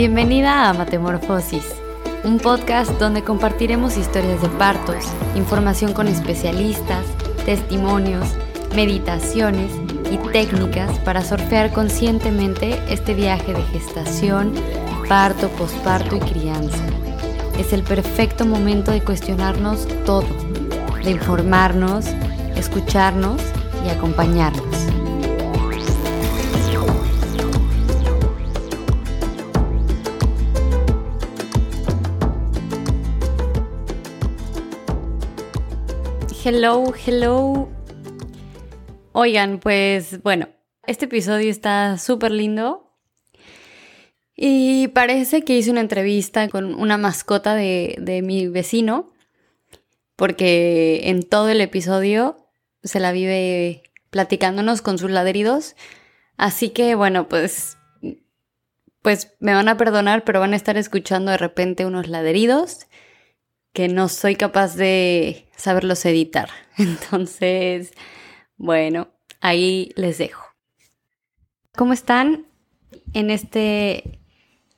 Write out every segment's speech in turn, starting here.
Bienvenida a Matemorfosis, un podcast donde compartiremos historias de partos, información con especialistas, testimonios, meditaciones y técnicas para surfear conscientemente este viaje de gestación, parto, posparto y crianza. Es el perfecto momento de cuestionarnos todo, de informarnos, escucharnos y acompañarnos. Hello, hello. Oigan, pues bueno, este episodio está súper lindo. Y parece que hice una entrevista con una mascota de, de mi vecino, porque en todo el episodio se la vive platicándonos con sus ladridos. Así que bueno, pues pues me van a perdonar, pero van a estar escuchando de repente unos ladridos que no soy capaz de saberlos editar. Entonces, bueno, ahí les dejo. ¿Cómo están? En este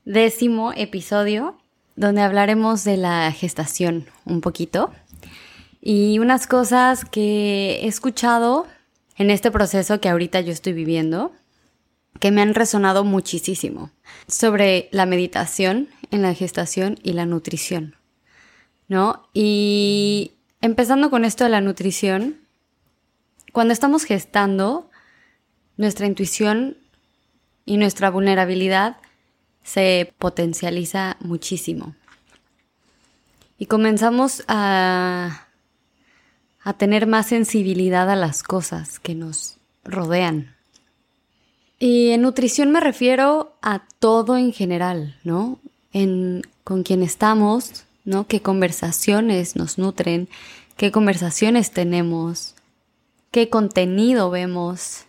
décimo episodio, donde hablaremos de la gestación un poquito y unas cosas que he escuchado en este proceso que ahorita yo estoy viviendo, que me han resonado muchísimo, sobre la meditación en la gestación y la nutrición. ¿No? Y empezando con esto de la nutrición, cuando estamos gestando, nuestra intuición y nuestra vulnerabilidad se potencializa muchísimo. Y comenzamos a, a tener más sensibilidad a las cosas que nos rodean. Y en nutrición me refiero a todo en general, ¿no? En, con quien estamos, ¿no? ¿Qué conversaciones nos nutren? ¿Qué conversaciones tenemos? ¿Qué contenido vemos?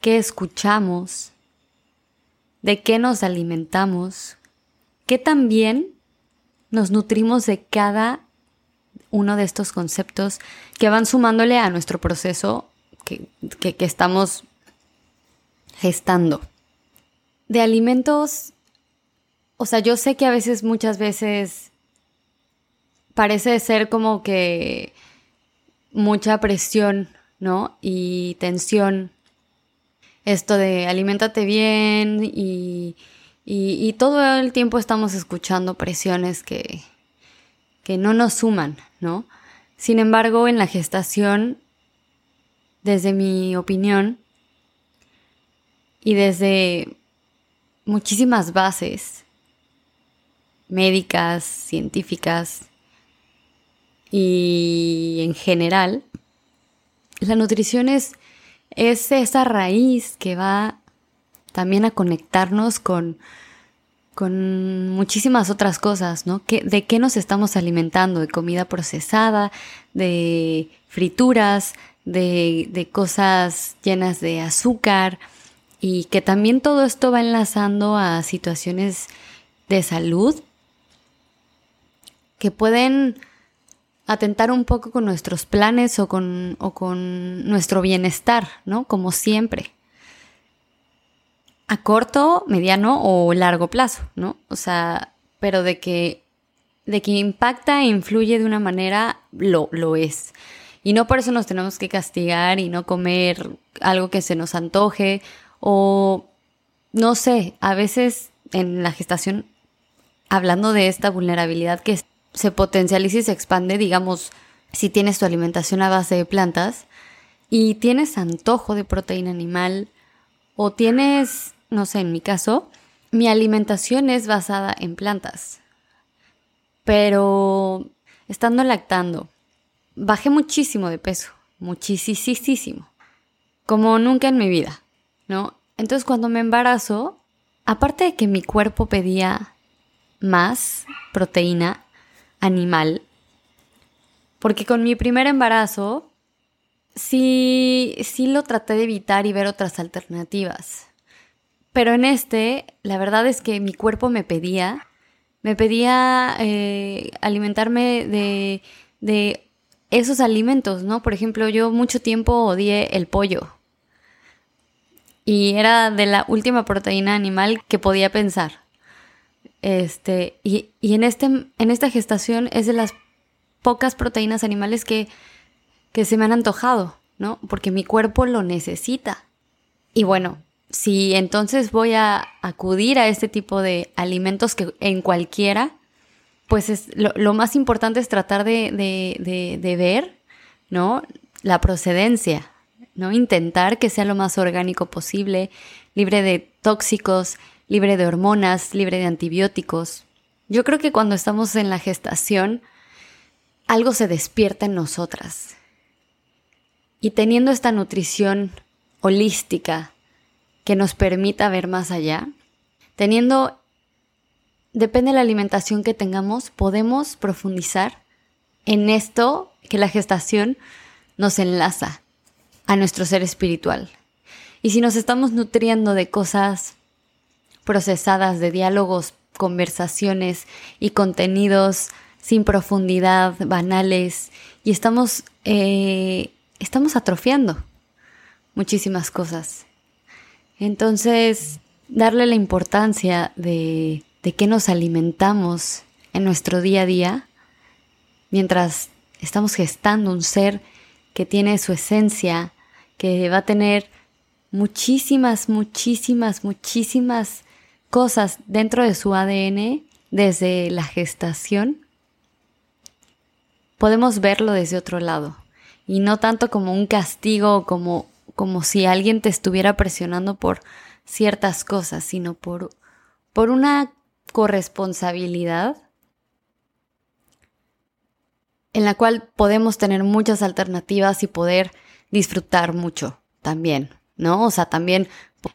¿Qué escuchamos? ¿De qué nos alimentamos? ¿Qué también nos nutrimos de cada uno de estos conceptos que van sumándole a nuestro proceso que, que, que estamos gestando? De alimentos o sea, yo sé que a veces, muchas veces, parece ser como que mucha presión, ¿no? Y tensión. Esto de aliméntate bien y, y, todo el tiempo estamos escuchando presiones que, que no nos suman, ¿no? Sin embargo, en la gestación, desde mi opinión y desde muchísimas bases, médicas, científicas y en general, la nutrición es, es esa raíz que va también a conectarnos con, con muchísimas otras cosas, ¿no? ¿De qué nos estamos alimentando? ¿De comida procesada? ¿De frituras? De, de cosas llenas de azúcar? Y que también todo esto va enlazando a situaciones de salud que pueden atentar un poco con nuestros planes o con, o con nuestro bienestar, ¿no? Como siempre. A corto, mediano o largo plazo, ¿no? O sea, pero de que, de que impacta e influye de una manera, lo, lo es. Y no por eso nos tenemos que castigar y no comer algo que se nos antoje o, no sé, a veces en la gestación, hablando de esta vulnerabilidad que se potencializa y se expande, digamos, si tienes tu alimentación a base de plantas y tienes antojo de proteína animal o tienes, no sé, en mi caso, mi alimentación es basada en plantas. Pero estando lactando, bajé muchísimo de peso, muchísimo, como nunca en mi vida, ¿no? Entonces cuando me embarazo, aparte de que mi cuerpo pedía más proteína, animal. Porque con mi primer embarazo sí, sí lo traté de evitar y ver otras alternativas. Pero en este, la verdad es que mi cuerpo me pedía, me pedía eh, alimentarme de, de esos alimentos, ¿no? Por ejemplo, yo mucho tiempo odié el pollo. Y era de la última proteína animal que podía pensar, Este, y, en, este, en esta gestación es de las pocas proteínas animales que, se me han antojado, ¿no? Porque mi cuerpo lo necesita. Y bueno, si entonces voy a acudir a este tipo de alimentos que en cualquiera, pues es, lo, más importante es tratar de, de, ver, ¿no? La procedencia, ¿no? Intentar que sea lo más orgánico posible, libre de tóxicos, libre de hormonas, libre de antibióticos. Yo creo que cuando estamos en la gestación, algo se despierta en nosotras. Y teniendo esta nutrición holística que nos permita ver más allá, teniendo, depende de la alimentación que tengamos, podemos profundizar en esto que la gestación nos enlaza a nuestro ser espiritual. Y si nos estamos nutriendo de cosas procesadas, de diálogos, conversaciones y contenidos sin profundidad, banales, y estamos, eh, estamos atrofiando muchísimas cosas. Entonces, darle la importancia de, de qué nos alimentamos en nuestro día a día, mientras estamos gestando un ser que tiene su esencia, que va a tener muchísimas, muchísimas, muchísimas cosas dentro de su ADN desde la gestación, podemos verlo desde otro lado y no tanto como un castigo como, como si alguien te estuviera presionando por ciertas cosas, sino por, por una corresponsabilidad en la cual podemos tener muchas alternativas y poder disfrutar mucho también. ¿no? O sea, también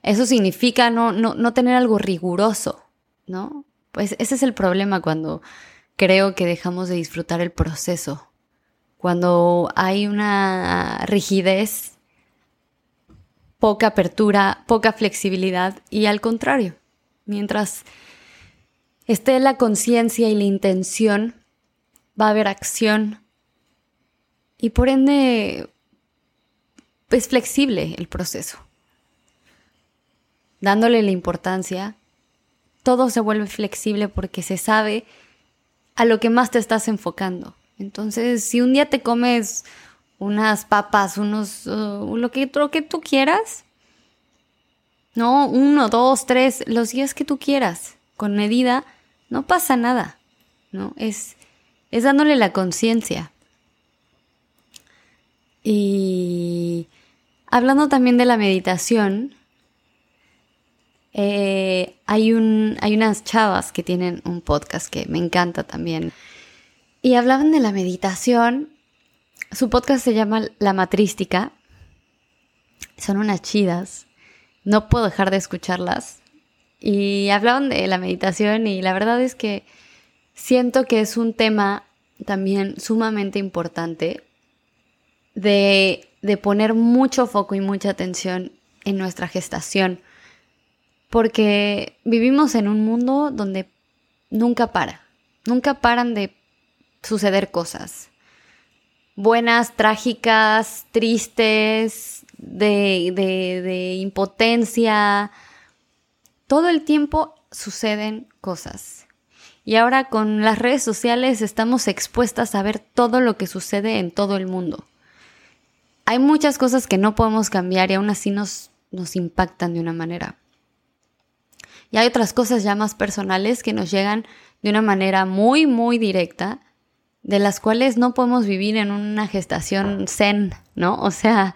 eso significa no, no, no tener algo riguroso, ¿no? Pues ese es el problema cuando creo que dejamos de disfrutar el proceso. Cuando hay una rigidez, poca apertura, poca flexibilidad y al contrario, mientras esté la conciencia y la intención, va a haber acción y por ende es flexible el proceso. Dándole la importancia, todo se vuelve flexible porque se sabe a lo que más te estás enfocando. Entonces, si un día te comes unas papas, unos, uh, lo, que, lo que tú quieras, no, uno, dos, tres, los días que tú quieras, con medida, no pasa nada, ¿no? Es, es dándole la conciencia. Y Hablando también de la meditación, eh, hay, un, hay unas chavas que tienen un podcast que me encanta también. Y hablaban de la meditación. Su podcast se llama La Matrística. Son unas chidas. No puedo dejar de escucharlas. Y hablaban de la meditación y la verdad es que siento que es un tema también sumamente importante de de poner mucho foco y mucha atención en nuestra gestación, porque vivimos en un mundo donde nunca para, nunca paran de suceder cosas. Buenas, trágicas, tristes, de, de, de impotencia. Todo el tiempo suceden cosas. Y ahora con las redes sociales estamos expuestas a ver todo lo que sucede en todo el mundo hay muchas cosas que no podemos cambiar y aún así nos, nos impactan de una manera. Y hay otras cosas ya más personales que nos llegan de una manera muy, muy directa, de las cuales no podemos vivir en una gestación zen, ¿no? O sea,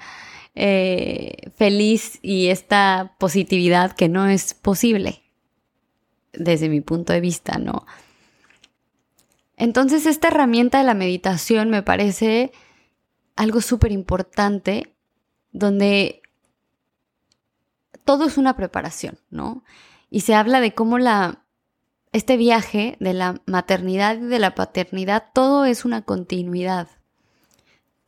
eh, feliz y esta positividad que no es posible, desde mi punto de vista, ¿no? Entonces, esta herramienta de la meditación me parece algo súper importante donde todo es una preparación, ¿no? Y se habla de cómo la, este viaje de la maternidad y de la paternidad, todo es una continuidad.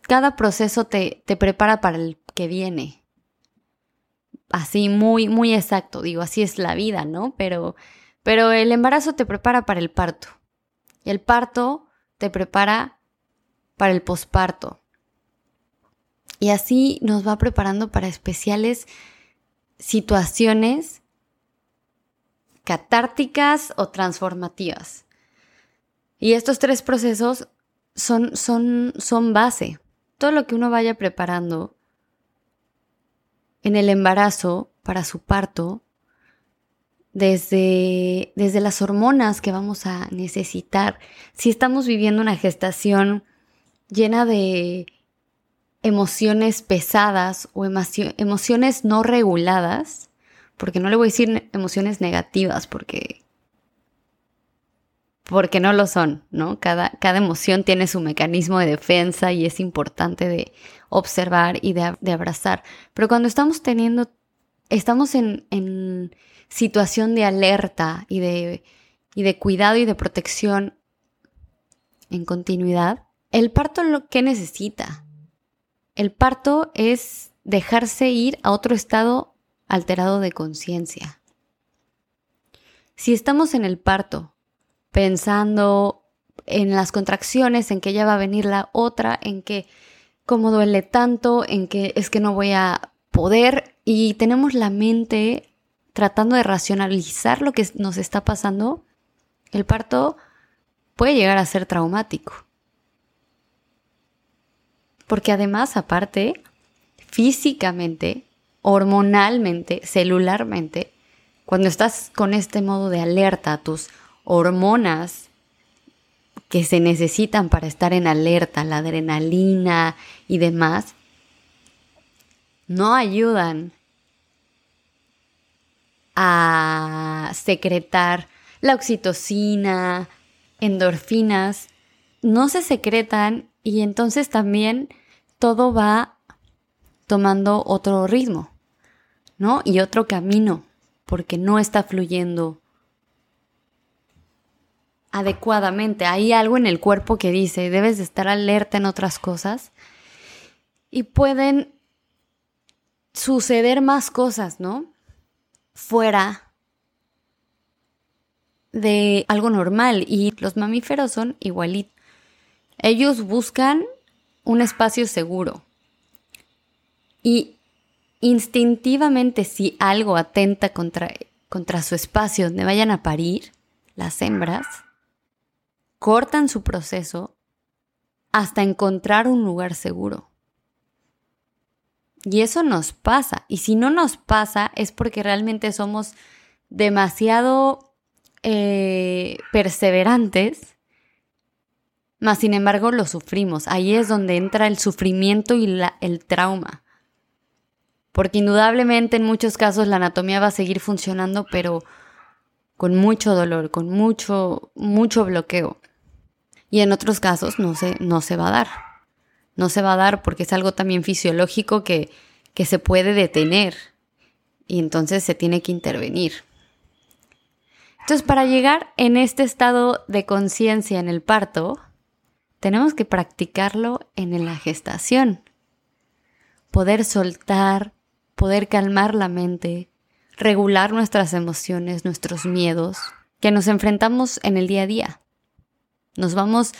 Cada proceso te, te prepara para el que viene. Así, muy, muy exacto, digo, así es la vida, ¿no? Pero, pero el embarazo te prepara para el parto. Y el parto te prepara para el posparto. Y así nos va preparando para especiales situaciones catárticas o transformativas. Y estos tres procesos son, son, son base. Todo lo que uno vaya preparando en el embarazo para su parto, desde, desde las hormonas que vamos a necesitar, si estamos viviendo una gestación llena de emociones pesadas o emociones no reguladas, porque no le voy a decir emociones negativas, porque porque no lo son, ¿no? Cada, cada emoción tiene su mecanismo de defensa y es importante de observar y de, abrazar. Pero cuando estamos teniendo, estamos en, en situación de alerta y de, y de cuidado y de protección en continuidad, el parto lo que necesita. El parto es dejarse ir a otro estado alterado de conciencia. Si estamos en el parto pensando en las contracciones, en que ya va a venir la otra, en que cómo duele tanto, en que es que no voy a poder y tenemos la mente tratando de racionalizar lo que nos está pasando, el parto puede llegar a ser traumático. Porque además, aparte, físicamente, hormonalmente, celularmente, cuando estás con este modo de alerta, tus hormonas que se necesitan para estar en alerta, la adrenalina y demás, no ayudan a secretar la oxitocina, endorfinas, no se secretan y entonces también todo va tomando otro ritmo, ¿no? Y otro camino, porque no está fluyendo adecuadamente. Hay algo en el cuerpo que dice, debes de estar alerta en otras cosas. Y pueden suceder más cosas, ¿no? Fuera de algo normal. Y los mamíferos son igualitos. Ellos buscan un espacio seguro. Y instintivamente si algo atenta contra, contra su espacio donde vayan a parir, las hembras, cortan su proceso hasta encontrar un lugar seguro. Y eso nos pasa. Y si no nos pasa es porque realmente somos demasiado eh, perseverantes, mas sin embargo lo sufrimos. Ahí es donde entra el sufrimiento y el trauma. Porque indudablemente en muchos casos la anatomía va a seguir funcionando, pero con mucho dolor, con mucho, mucho bloqueo. Y en otros casos no se, no se va a dar. No se va a dar porque es algo también fisiológico que, que se puede detener y entonces se tiene que intervenir. Entonces, para llegar en este estado de conciencia en el parto, tenemos que practicarlo en la gestación. Poder soltar, poder calmar la mente, regular nuestras emociones, nuestros miedos, que nos enfrentamos en el día a día. Nos vamos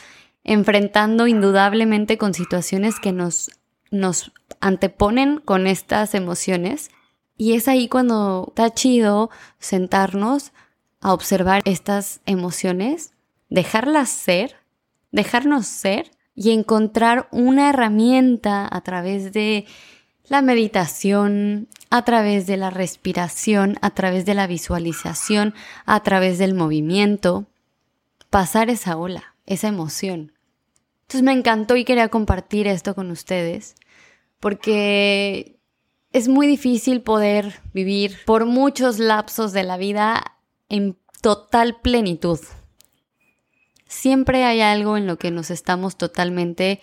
enfrentando indudablemente con situaciones que nos, nos anteponen con estas emociones y es ahí cuando está chido sentarnos a observar estas emociones, dejarlas ser, dejarnos ser y encontrar una herramienta a través de la meditación, a través de la respiración, a través de la visualización, a través del movimiento, pasar esa ola, esa emoción. Entonces me encantó y quería compartir esto con ustedes porque es muy difícil poder vivir por muchos lapsos de la vida en total plenitud. Siempre hay algo en lo que nos estamos totalmente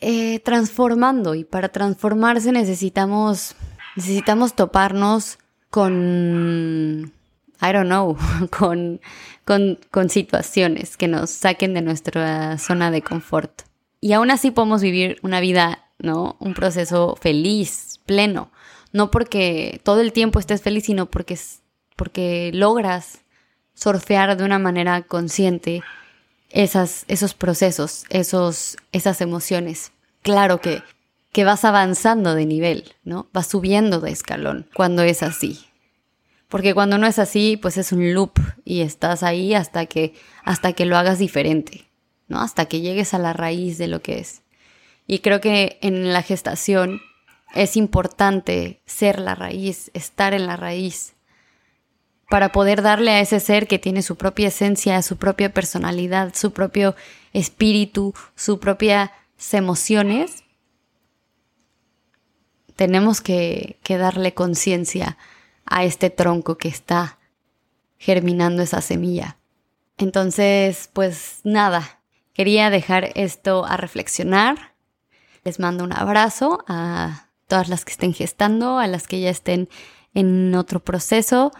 eh, transformando y para transformarse necesitamos, necesitamos toparnos con I don't know, con, con, situaciones que nos saquen de nuestra zona de confort. Y aún así podemos vivir una vida, ¿no? Un proceso feliz, pleno. No porque todo el tiempo estés feliz, sino porque, porque logras surfear de una manera consciente esas, esos procesos, esos, esas emociones. Claro que, que vas avanzando de nivel, ¿no? Vas subiendo de escalón cuando es así Porque cuando no es así, pues es un loop y estás ahí hasta que, hasta que lo hagas diferente, ¿no? Hasta que llegues a la raíz de lo que es. Y creo que en la gestación es importante ser la raíz, estar en la raíz, para poder darle a ese ser que tiene su propia esencia, su propia personalidad, su propio espíritu, sus propias emociones, tenemos que, darle conciencia a este tronco que está germinando esa semilla. Entonces, pues nada, quería dejar esto a reflexionar. Les mando un abrazo a todas las que estén gestando, a las que ya estén en otro proceso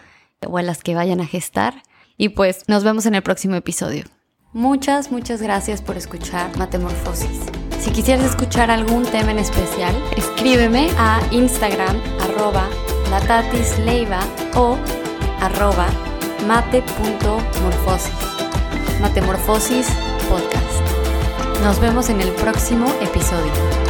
o a las que vayan a gestar. Y pues nos vemos en el próximo episodio. Muchas, muchas gracias por escuchar Matemorfosis. Si quisieras escuchar algún tema en especial, escríbeme a Instagram arroba latatisleiva o arroba mate.morfosis. Matemorfosis Podcast. Nos vemos en el próximo episodio.